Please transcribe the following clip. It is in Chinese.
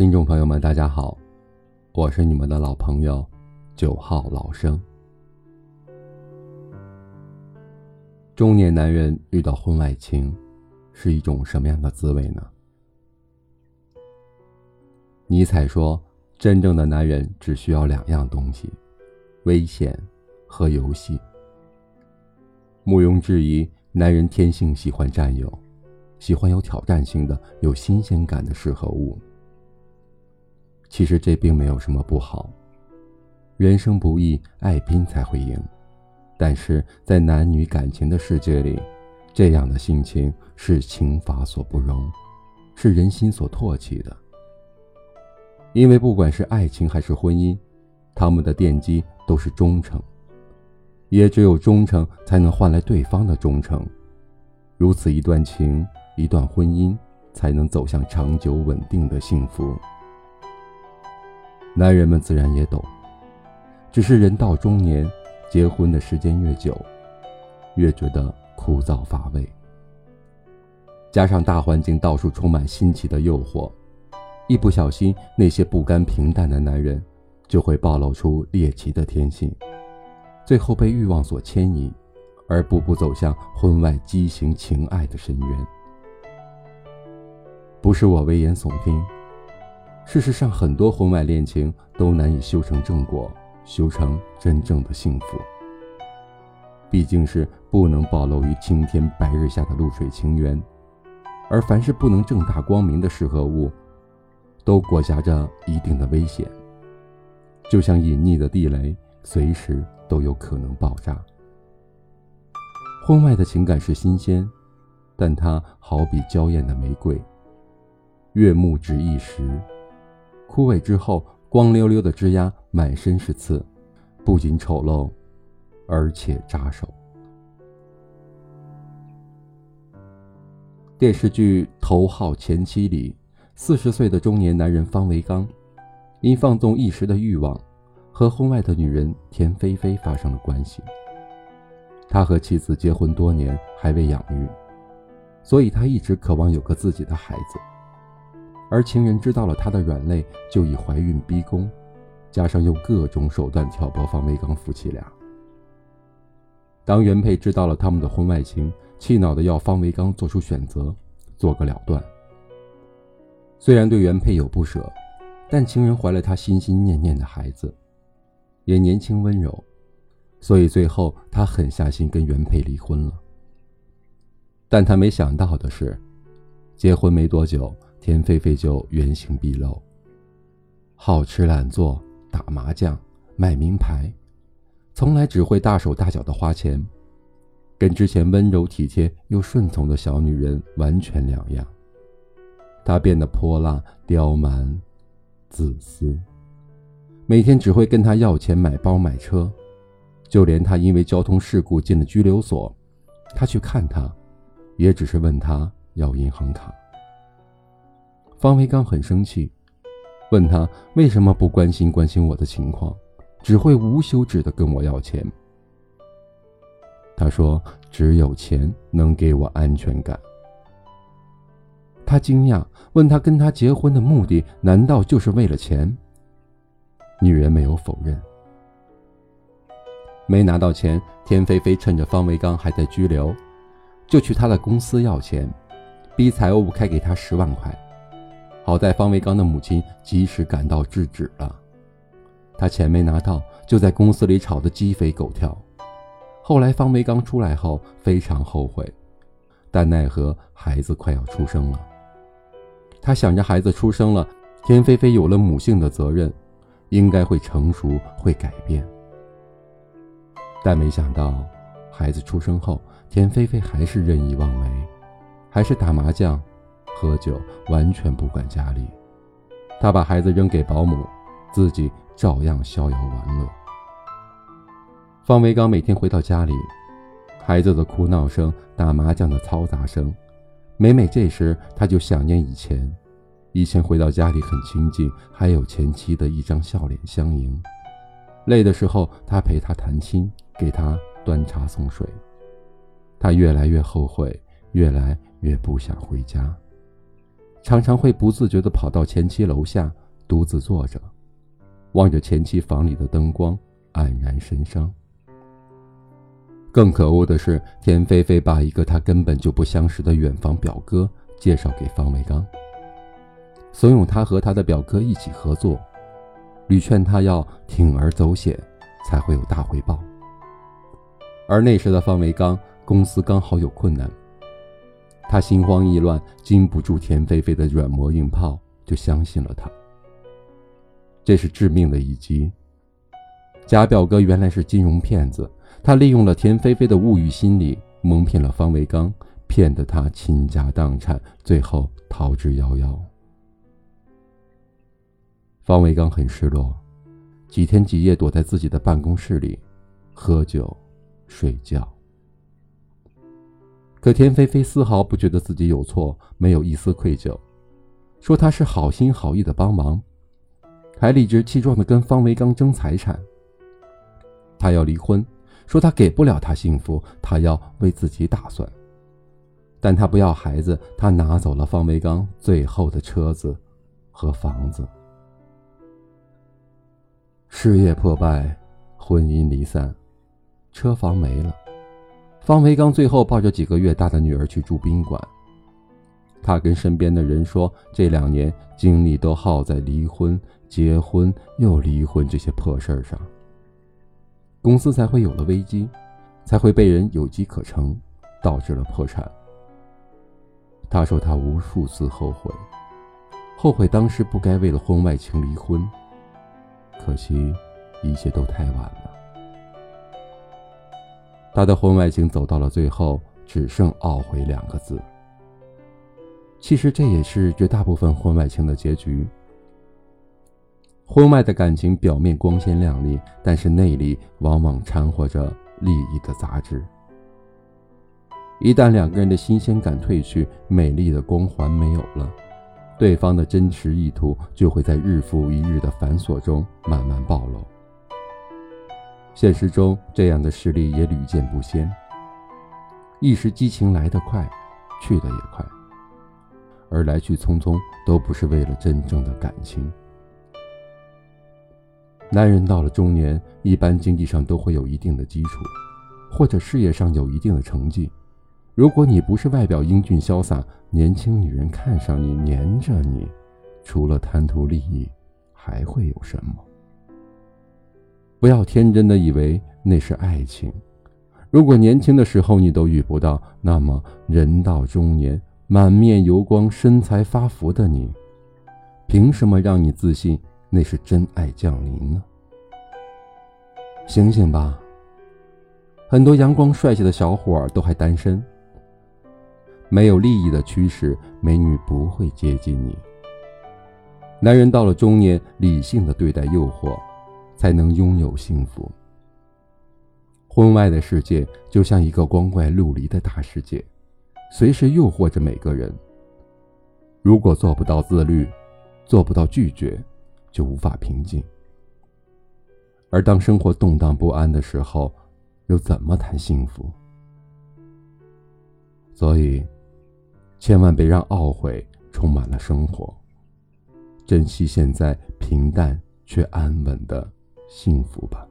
听众朋友们，大家好，我是你们的老朋友九号老生。中年男人遇到婚外情，是一种什么样的滋味呢？尼采说：“真正的男人只需要两样东西，危险和游戏。”毋庸置疑，男人天性喜欢占有，喜欢有挑战性的、有新鲜感的事和物。其实这并没有什么不好。人生不易，爱拼才会赢。但是在男女感情的世界里，这样的性情是情法所不容，是人心所唾弃的。因为不管是爱情还是婚姻，他们的奠基都是忠诚，也只有忠诚才能换来对方的忠诚，如此一段情，一段婚姻才能走向长久稳定的幸福。男人们自然也懂，只是人到中年，结婚的时间越久，越觉得枯燥乏味。加上大环境到处充满新奇的诱惑，一不小心，那些不甘平淡的男人就会暴露出猎奇的天性，最后被欲望所牵引，而步步走向婚外畸形情爱的深渊。不是我危言耸听。事实上，很多婚外恋情都难以修成正果，修成真正的幸福。毕竟是不能暴露于青天白日下的露水情缘，而凡是不能正大光明的事和物，都裹挟着一定的危险，就像隐匿的地雷，随时都有可能爆炸。婚外的情感是新鲜，但它好比娇艳的玫瑰，悦目只一时。枯萎之后，光溜溜的枝丫满身是刺，不仅丑陋，而且扎手。电视剧《头号前妻》里，四十岁的中年男人方维刚，因放纵一时的欲望，和婚外的女人田菲菲发生了关系。他和妻子结婚多年，还未养育，所以他一直渴望有个自己的孩子。而情人知道了他的软肋，就以怀孕逼宫，加上用各种手段挑拨方维刚夫妻俩。当原配知道了他们的婚外情，气恼的要方维刚做出选择，做个了断。虽然对原配有不舍，但情人怀了他心心念念的孩子，也年轻温柔，所以最后他狠下心跟原配离婚了。但他没想到的是，结婚没多久。田菲菲就原形毕露，好吃懒做，打麻将，买名牌，从来只会大手大脚的花钱，跟之前温柔体贴又顺从的小女人完全两样。她变得泼辣、刁蛮、自私，每天只会跟他要钱买包买车，就连他因为交通事故进了拘留所，他去看他，也只是问他要银行卡。方维刚很生气，问他为什么不关心关心我的情况，只会无休止的跟我要钱。他说：“只有钱能给我安全感。”他惊讶，问他跟他结婚的目的难道就是为了钱？女人没有否认。没拿到钱，田菲菲趁着方维刚还在拘留，就去他的公司要钱，逼财务开给他十万块。好在方维刚的母亲及时赶到制止了，他钱没拿到，就在公司里吵得鸡飞狗跳。后来方维刚出来后非常后悔，但奈何孩子快要出生了。他想着孩子出生了，田菲菲有了母性的责任，应该会成熟会改变。但没想到，孩子出生后，田菲菲还是任意妄为，还是打麻将。喝酒，完全不管家里。他把孩子扔给保姆，自己照样逍遥玩乐。方维刚每天回到家里，孩子的哭闹声、打麻将的嘈杂声，每每这时，他就想念以前。以前回到家里很清静，还有前妻的一张笑脸相迎。累的时候，他陪他谈心，给他端茶送水。他越来越后悔，越来越不想回家。常常会不自觉地跑到前妻楼下，独自坐着，望着前妻房里的灯光，黯然神伤。更可恶的是，田菲菲把一个她根本就不相识的远房表哥介绍给方伟刚，怂恿他和他的表哥一起合作，屡劝他要铤而走险，才会有大回报。而那时的方维刚公司刚好有困难，他心慌意乱，经不住田菲菲的软磨硬泡，就相信了他。这是致命的一击。假表哥原来是金融骗子。他利用了田菲菲的物欲心理，蒙骗了方维刚，骗得他倾家荡产，最后逃之夭夭。方维刚很失落，几天几夜躲在自己的办公室里，喝酒、睡觉。可田菲菲丝毫不觉得自己有错，没有一丝愧疚，说他是好心好意的帮忙，还理直气壮的跟方维刚争财产。他要离婚。说他给不了他幸福，他要为自己打算。但他不要孩子，他拿走了方维刚最后的车子和房子。事业破败，婚姻离散，车房没了。方维刚最后抱着几个月大的女儿去住宾馆。他跟身边的人说，这两年精力都耗在离婚、结婚又离婚这些破事儿上。公司才会有了危机，才会被人有机可乘，导致了破产。他说他无数次后悔，后悔当时不该为了婚外情离婚。可惜，一切都太晚了。他的婚外情走到了最后，只剩懊悔两个字。其实这也是绝大部分婚外情的结局。婚外的感情表面光鲜亮丽，但是内里往往掺和着利益的杂质。一旦两个人的新鲜感褪去，美丽的光环没有了，对方的真实意图就会在日复一日的繁琐中慢慢暴露。现实中，这样的事例也屡见不鲜。一时激情来得快，去得也快，而来去匆匆，都不是为了真正的感情。男人到了中年，一般经济上都会有一定的基础，或者事业上有一定的成绩。如果你不是外表英俊潇洒，年轻女人看上你、黏着你，除了贪图利益，还会有什么？不要天真的以为那是爱情。如果年轻的时候你都遇不到，那么人到中年，满面油光、身材发福的你，凭什么让你自信？那是真爱降临呢！醒醒吧！很多阳光帅气的小伙儿都还单身。没有利益的驱使，美女不会接近你。男人到了中年，理性的对待诱惑，才能拥有幸福。婚外的世界就像一个光怪陆离的大世界，随时诱惑着每个人。如果做不到自律，做不到拒绝。就无法平静，而当生活动荡不安的时候，又怎么谈幸福？所以，千万别让懊悔充满了生活，珍惜现在平淡却安稳的幸福吧。